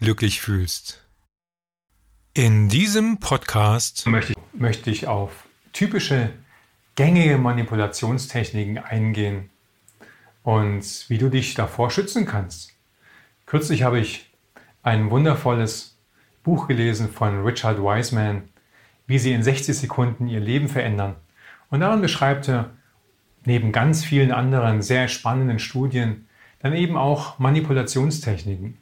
glücklich fühlst. In diesem Podcast möchte ich, möchte ich auf typische gängige Manipulationstechniken eingehen und wie du dich davor schützen kannst. Kürzlich habe ich ein wundervolles Buch gelesen von Richard Wiseman, wie sie in 60 Sekunden ihr Leben verändern. Und darin beschreibt er neben ganz vielen anderen sehr spannenden Studien dann eben auch Manipulationstechniken.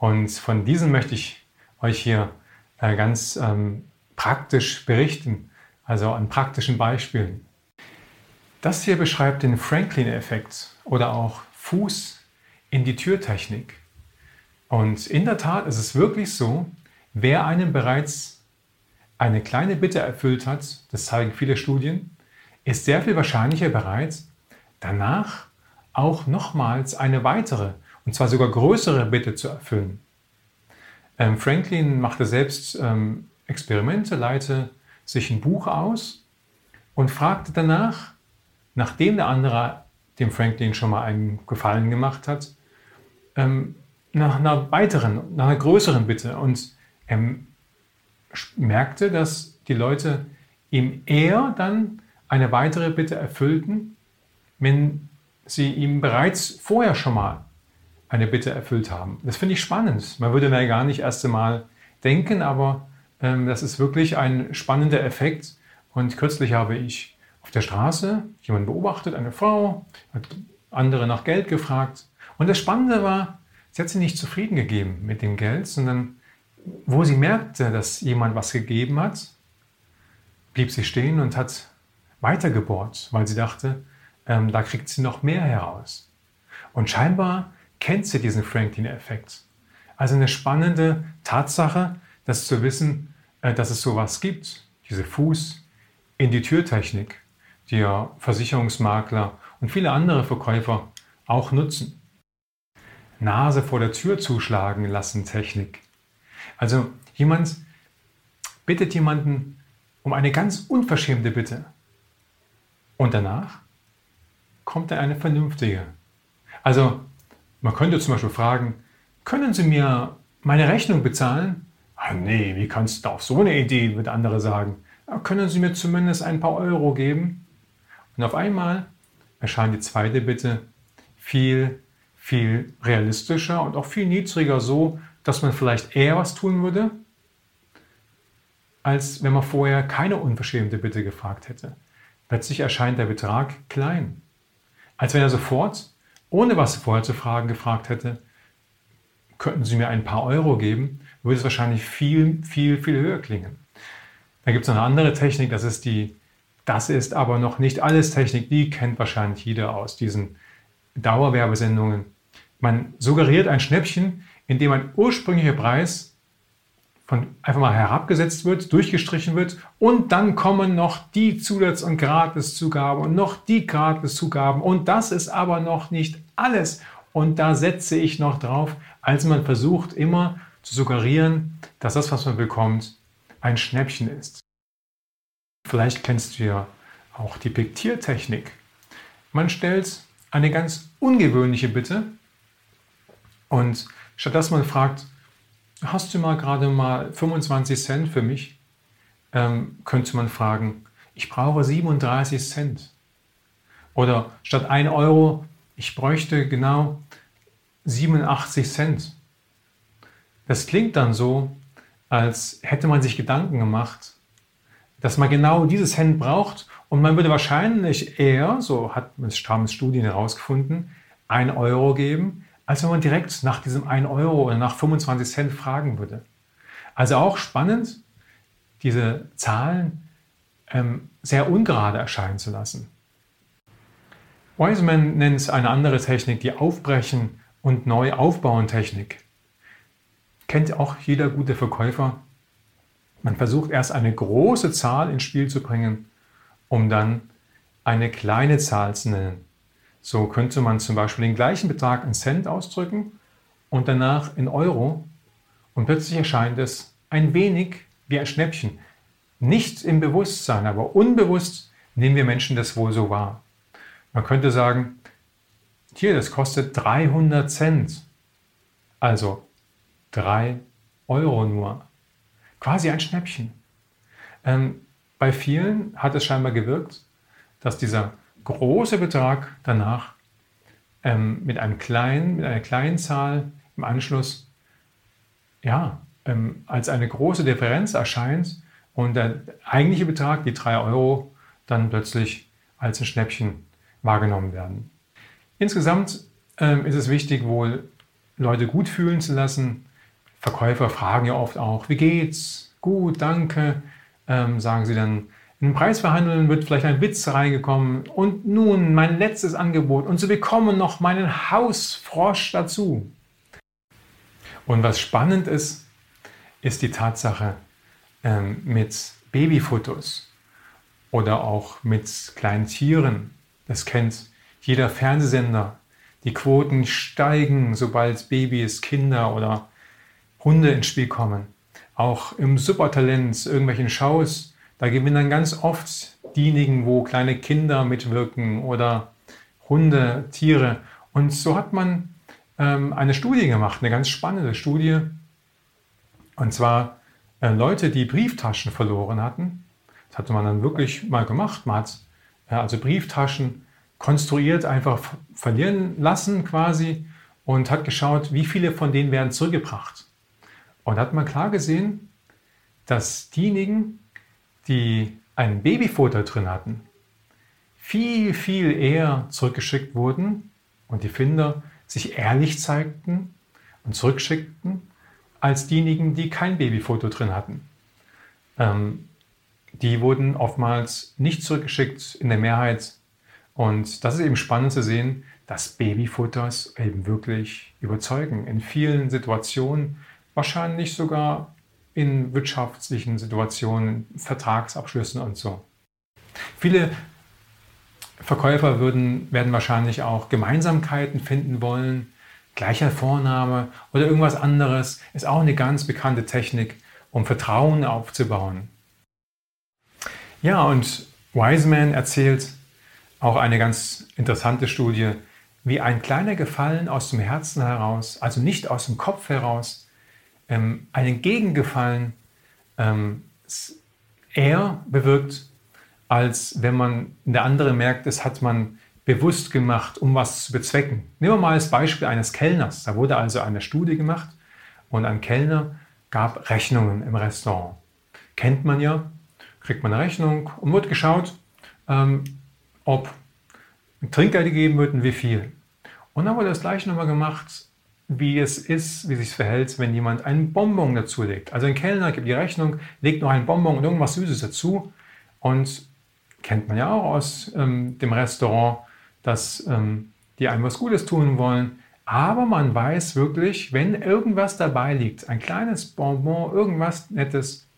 Und von diesen möchte ich euch hier äh, ganz ähm, praktisch berichten, also an praktischen Beispielen. Das hier beschreibt den Franklin-Effekt oder auch Fuß in die Türtechnik. Und in der Tat ist es wirklich so, wer einem bereits eine kleine Bitte erfüllt hat, das zeigen viele Studien, ist sehr viel wahrscheinlicher bereit, danach auch nochmals eine weitere und zwar sogar größere Bitte zu erfüllen. Ähm, Franklin machte selbst ähm, Experimente, leite sich ein Buch aus und fragte danach, nachdem der andere dem Franklin schon mal einen Gefallen gemacht hat, ähm, nach einer weiteren, nach einer größeren Bitte. Und er merkte, dass die Leute ihm eher dann eine weitere Bitte erfüllten, wenn sie ihm bereits vorher schon mal eine Bitte erfüllt haben. Das finde ich spannend. Man würde da gar nicht erst einmal denken, aber ähm, das ist wirklich ein spannender Effekt. Und kürzlich habe ich auf der Straße jemanden beobachtet, eine Frau, hat andere nach Geld gefragt. Und das Spannende war, sie hat sich nicht zufrieden gegeben mit dem Geld, sondern wo sie merkte, dass jemand was gegeben hat, blieb sie stehen und hat weitergebohrt, weil sie dachte, ähm, da kriegt sie noch mehr heraus. Und scheinbar kennt sie diesen Franklin-Effekt. Also eine spannende Tatsache, das zu wissen, äh, dass es sowas gibt, diese Fuß in die Türtechnik, die ja Versicherungsmakler und viele andere Verkäufer auch nutzen. Nase vor der Tür zuschlagen lassen Technik. Also jemand bittet jemanden um eine ganz unverschämte Bitte und danach kommt dann eine vernünftige. Also man könnte zum Beispiel fragen, können Sie mir meine Rechnung bezahlen? Ah, nee, wie kannst du auf so eine Idee, wird andere sagen. Ja, können Sie mir zumindest ein paar Euro geben? Und auf einmal erscheint die zweite Bitte viel, viel realistischer und auch viel niedriger so, dass man vielleicht eher was tun würde, als wenn man vorher keine unverschämte Bitte gefragt hätte. Plötzlich erscheint der Betrag klein. Als wenn er sofort ohne was vorher zu fragen gefragt hätte, könnten Sie mir ein paar Euro geben, würde es wahrscheinlich viel, viel, viel höher klingen. Da gibt es noch eine andere Technik, das ist die, das ist aber noch nicht alles Technik, die kennt wahrscheinlich jeder aus diesen Dauerwerbesendungen. Man suggeriert ein Schnäppchen, indem ein ursprünglicher Preis von einfach mal herabgesetzt wird, durchgestrichen wird und dann kommen noch die Zusatz- und Gratiszugaben und noch die Gratiszugaben und das ist aber noch nicht alles und da setze ich noch drauf, als man versucht immer zu suggerieren, dass das, was man bekommt, ein Schnäppchen ist. Vielleicht kennst du ja auch die Piktiertechnik. Man stellt eine ganz ungewöhnliche Bitte und statt dass man fragt, hast du mal gerade mal 25 Cent für mich? Ähm, könnte man fragen, ich brauche 37 Cent. Oder statt 1 Euro, ich bräuchte genau 87 Cent. Das klingt dann so, als hätte man sich Gedanken gemacht, dass man genau dieses Cent braucht und man würde wahrscheinlich eher, so hat haben Studien herausgefunden, 1 Euro geben, als wenn man direkt nach diesem 1 Euro oder nach 25 Cent fragen würde. Also auch spannend, diese Zahlen ähm, sehr ungerade erscheinen zu lassen. Wiseman nennt eine andere Technik die Aufbrechen und Neuaufbauen Technik. kennt auch jeder gute Verkäufer. Man versucht erst eine große Zahl ins Spiel zu bringen, um dann eine kleine Zahl zu nennen. So könnte man zum Beispiel den gleichen Betrag in Cent ausdrücken und danach in Euro und plötzlich erscheint es ein wenig wie ein Schnäppchen. Nicht im Bewusstsein, aber unbewusst nehmen wir Menschen das wohl so wahr. Man könnte sagen, hier, das kostet 300 Cent. Also 3 Euro nur. Quasi ein Schnäppchen. Ähm, bei vielen hat es scheinbar gewirkt, dass dieser große Betrag danach ähm, mit, einem kleinen, mit einer kleinen Zahl im Anschluss ja, ähm, als eine große Differenz erscheint und der eigentliche Betrag, die 3 Euro, dann plötzlich als ein Schnäppchen wahrgenommen werden. Insgesamt ähm, ist es wichtig, wohl Leute gut fühlen zu lassen. Verkäufer fragen ja oft auch, wie geht's? Gut, danke. Ähm, sagen sie dann, in den Preisverhandeln wird vielleicht ein Witz reingekommen und nun mein letztes Angebot und Sie bekommen noch meinen Hausfrosch dazu. Und was spannend ist, ist die Tatsache ähm, mit Babyfotos oder auch mit kleinen Tieren. Das kennt jeder Fernsehsender. Die Quoten steigen, sobald Babys, Kinder oder Hunde ins Spiel kommen. Auch im Supertalent, irgendwelchen Shows, da gewinnen dann ganz oft diejenigen, wo kleine Kinder mitwirken oder Hunde, Tiere. Und so hat man ähm, eine Studie gemacht, eine ganz spannende Studie. Und zwar äh, Leute, die Brieftaschen verloren hatten. Das hatte man dann wirklich mal gemacht. Man hat äh, also Brieftaschen konstruiert, einfach verlieren lassen quasi und hat geschaut, wie viele von denen werden zurückgebracht. Und hat man klar gesehen, dass diejenigen, die ein Babyfoto drin hatten, viel, viel eher zurückgeschickt wurden und die Finder sich ehrlich zeigten und zurückschickten, als diejenigen, die kein Babyfoto drin hatten. Ähm, die wurden oftmals nicht zurückgeschickt in der Mehrheit. Und das ist eben spannend zu sehen, dass Babyfotos eben wirklich überzeugen. In vielen Situationen, wahrscheinlich sogar in wirtschaftlichen Situationen, Vertragsabschlüssen und so. Viele Verkäufer würden, werden wahrscheinlich auch Gemeinsamkeiten finden wollen. Gleicher Vorname oder irgendwas anderes ist auch eine ganz bekannte Technik, um Vertrauen aufzubauen. Ja, und Wiseman erzählt auch eine ganz interessante Studie, wie ein kleiner Gefallen aus dem Herzen heraus, also nicht aus dem Kopf heraus, ähm, einen Gegengefallen ähm, eher bewirkt, als wenn man der andere merkt, das hat man bewusst gemacht, um was zu bezwecken. Nehmen wir mal das Beispiel eines Kellners. Da wurde also eine Studie gemacht und ein Kellner gab Rechnungen im Restaurant. Kennt man ja, kriegt man eine Rechnung und wird geschaut, ähm, ob Trinkgeld gegeben wird und wie viel. Und dann wurde das gleiche nochmal gemacht, wie es ist, wie sich verhält, wenn jemand einen Bonbon dazulegt. Also ein Kellner gibt die Rechnung, legt noch einen Bonbon und irgendwas Süßes dazu und kennt man ja auch aus ähm, dem Restaurant, dass ähm, die einem was Gutes tun wollen. Aber man weiß wirklich, wenn irgendwas dabei liegt, ein kleines Bonbon, irgendwas Nettes,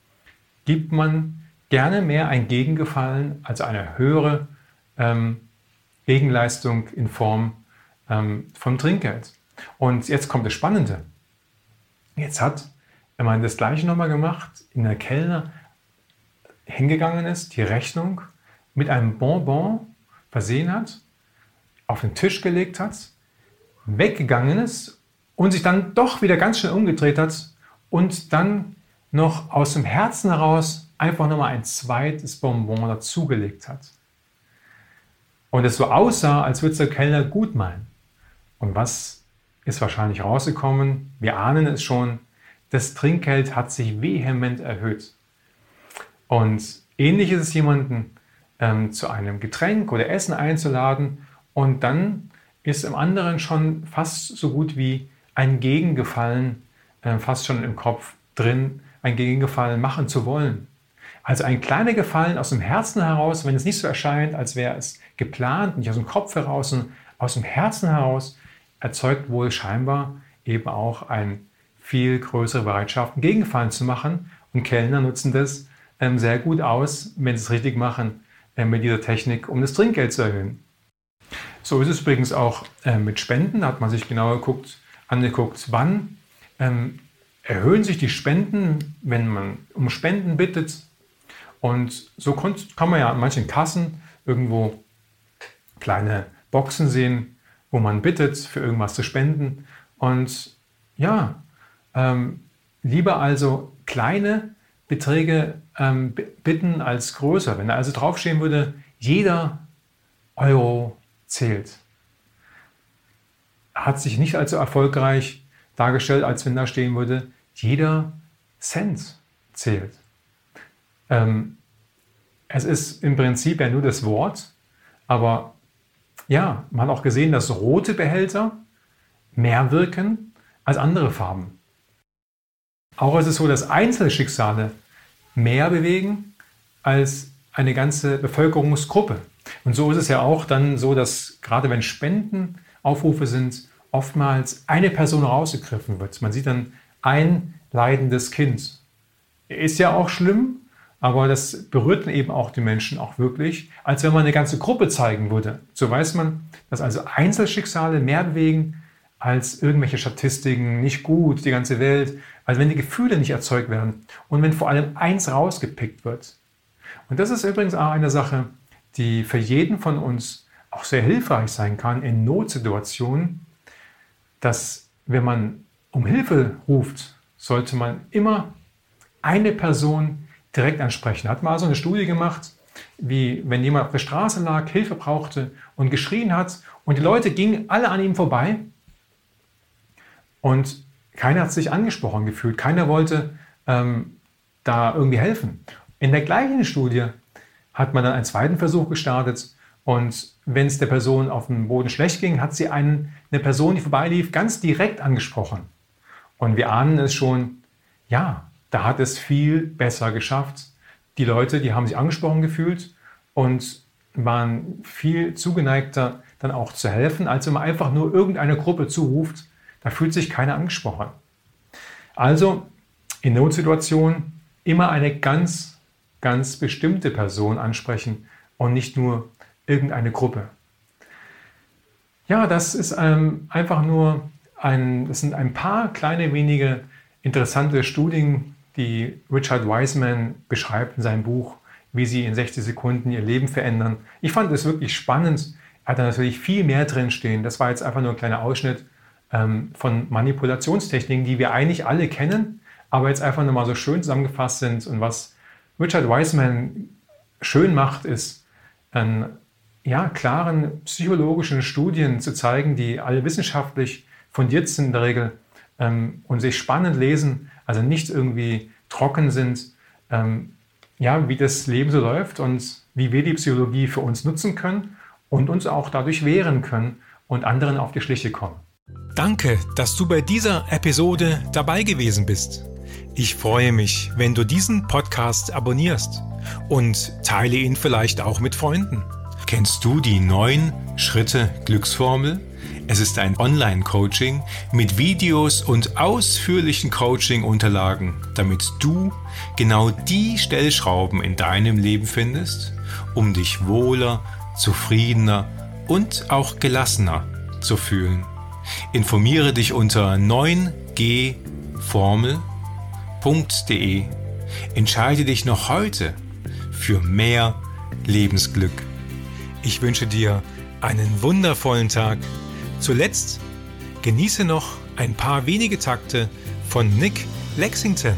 gibt man gerne mehr ein Gegengefallen als eine höhere ähm, Gegenleistung in Form ähm, von Trinkgeld. Und jetzt kommt das Spannende. Jetzt hat man das gleiche nochmal gemacht, in der Kellner hingegangen ist, die Rechnung mit einem Bonbon versehen hat, auf den Tisch gelegt hat, weggegangen ist und sich dann doch wieder ganz schnell umgedreht hat und dann noch aus dem Herzen heraus einfach nochmal ein zweites Bonbon dazugelegt hat. Und es so aussah, als würde es der Kellner gut meinen. Und was ist wahrscheinlich rausgekommen? Wir ahnen es schon. Das Trinkgeld hat sich vehement erhöht. Und ähnlich ist es jemanden, ähm, zu einem Getränk oder Essen einzuladen und dann ist im anderen schon fast so gut wie ein Gegengefallen, äh, fast schon im Kopf drin, ein Gegengefallen machen zu wollen. Also ein kleiner Gefallen aus dem Herzen heraus, wenn es nicht so erscheint, als wäre es geplant, nicht aus dem Kopf heraus, sondern aus dem Herzen heraus, erzeugt wohl scheinbar eben auch ein viel größere Bereitschaft, einen Gegenfallen zu machen. Und Kellner nutzen das ähm, sehr gut aus, wenn sie es richtig machen, äh, mit dieser Technik, um das Trinkgeld zu erhöhen. So ist es übrigens auch äh, mit Spenden. Da hat man sich genau geguckt, angeguckt, wann ähm, erhöhen sich die Spenden, wenn man um Spenden bittet. Und so kann man ja an manchen Kassen irgendwo kleine Boxen sehen, wo man bittet, für irgendwas zu spenden. Und ja, ähm, lieber also kleine Beträge ähm, bitten als größer. Wenn da also draufstehen würde, jeder Euro zählt. Hat sich nicht so erfolgreich dargestellt, als wenn da stehen würde, jeder Cent zählt. Ähm, es ist im Prinzip ja nur das Wort, aber ja, man hat auch gesehen, dass rote Behälter mehr wirken als andere Farben. Auch ist es so, dass Einzelschicksale mehr bewegen als eine ganze Bevölkerungsgruppe. Und so ist es ja auch dann so, dass gerade wenn Spendenaufrufe sind, oftmals eine Person rausgegriffen wird. Man sieht dann ein leidendes Kind. Ist ja auch schlimm, aber das berührt eben auch die Menschen auch wirklich, als wenn man eine ganze Gruppe zeigen würde. So weiß man, dass also Einzelschicksale mehr bewegen als irgendwelche Statistiken, nicht gut, die ganze Welt, also wenn die Gefühle nicht erzeugt werden und wenn vor allem eins rausgepickt wird. Und das ist übrigens auch eine Sache, die für jeden von uns auch sehr hilfreich sein kann in Notsituationen, dass wenn man um Hilfe ruft, sollte man immer eine Person direkt ansprechen. Hat mal so eine Studie gemacht, wie wenn jemand auf der Straße lag, Hilfe brauchte und geschrien hat und die Leute gingen alle an ihm vorbei und keiner hat sich angesprochen gefühlt, keiner wollte ähm, da irgendwie helfen. In der gleichen Studie hat man dann einen zweiten Versuch gestartet und wenn es der Person auf dem Boden schlecht ging, hat sie einen, eine Person, die vorbeilief, ganz direkt angesprochen. Und wir ahnen es schon, ja, da hat es viel besser geschafft. Die Leute, die haben sich angesprochen gefühlt und waren viel zugeneigter, dann auch zu helfen, als wenn man einfach nur irgendeine Gruppe zuruft da fühlt sich keiner angesprochen. Also in Notsituationen immer eine ganz, ganz bestimmte Person ansprechen und nicht nur irgendeine Gruppe. Ja, das ist ähm, einfach nur ein, das sind ein paar kleine wenige interessante Studien, die Richard Wiseman beschreibt in seinem Buch, wie sie in 60 Sekunden ihr Leben verändern. Ich fand es wirklich spannend. Er hat da natürlich viel mehr drinstehen. Das war jetzt einfach nur ein kleiner Ausschnitt ähm, von Manipulationstechniken, die wir eigentlich alle kennen, aber jetzt einfach nochmal so schön zusammengefasst sind. Und was Richard Wiseman schön macht, ist, an ja, klaren psychologischen Studien zu zeigen, die alle wissenschaftlich fundiert sind in der Regel ähm, und sich spannend lesen, also nicht irgendwie trocken sind, ähm, ja, wie das Leben so läuft und wie wir die Psychologie für uns nutzen können und uns auch dadurch wehren können und anderen auf die Schliche kommen. Danke, dass du bei dieser Episode dabei gewesen bist. Ich freue mich, wenn du diesen Podcast abonnierst und teile ihn vielleicht auch mit Freunden. Kennst du die neun Schritte Glücksformel? Es ist ein Online-Coaching mit Videos und ausführlichen Coaching-Unterlagen, damit du genau die Stellschrauben in deinem Leben findest, um dich wohler, zufriedener und auch gelassener zu fühlen. Informiere dich unter 9gformel.de. Entscheide dich noch heute für mehr Lebensglück. Ich wünsche dir einen wundervollen Tag. Zuletzt genieße noch ein paar wenige Takte von Nick Lexington.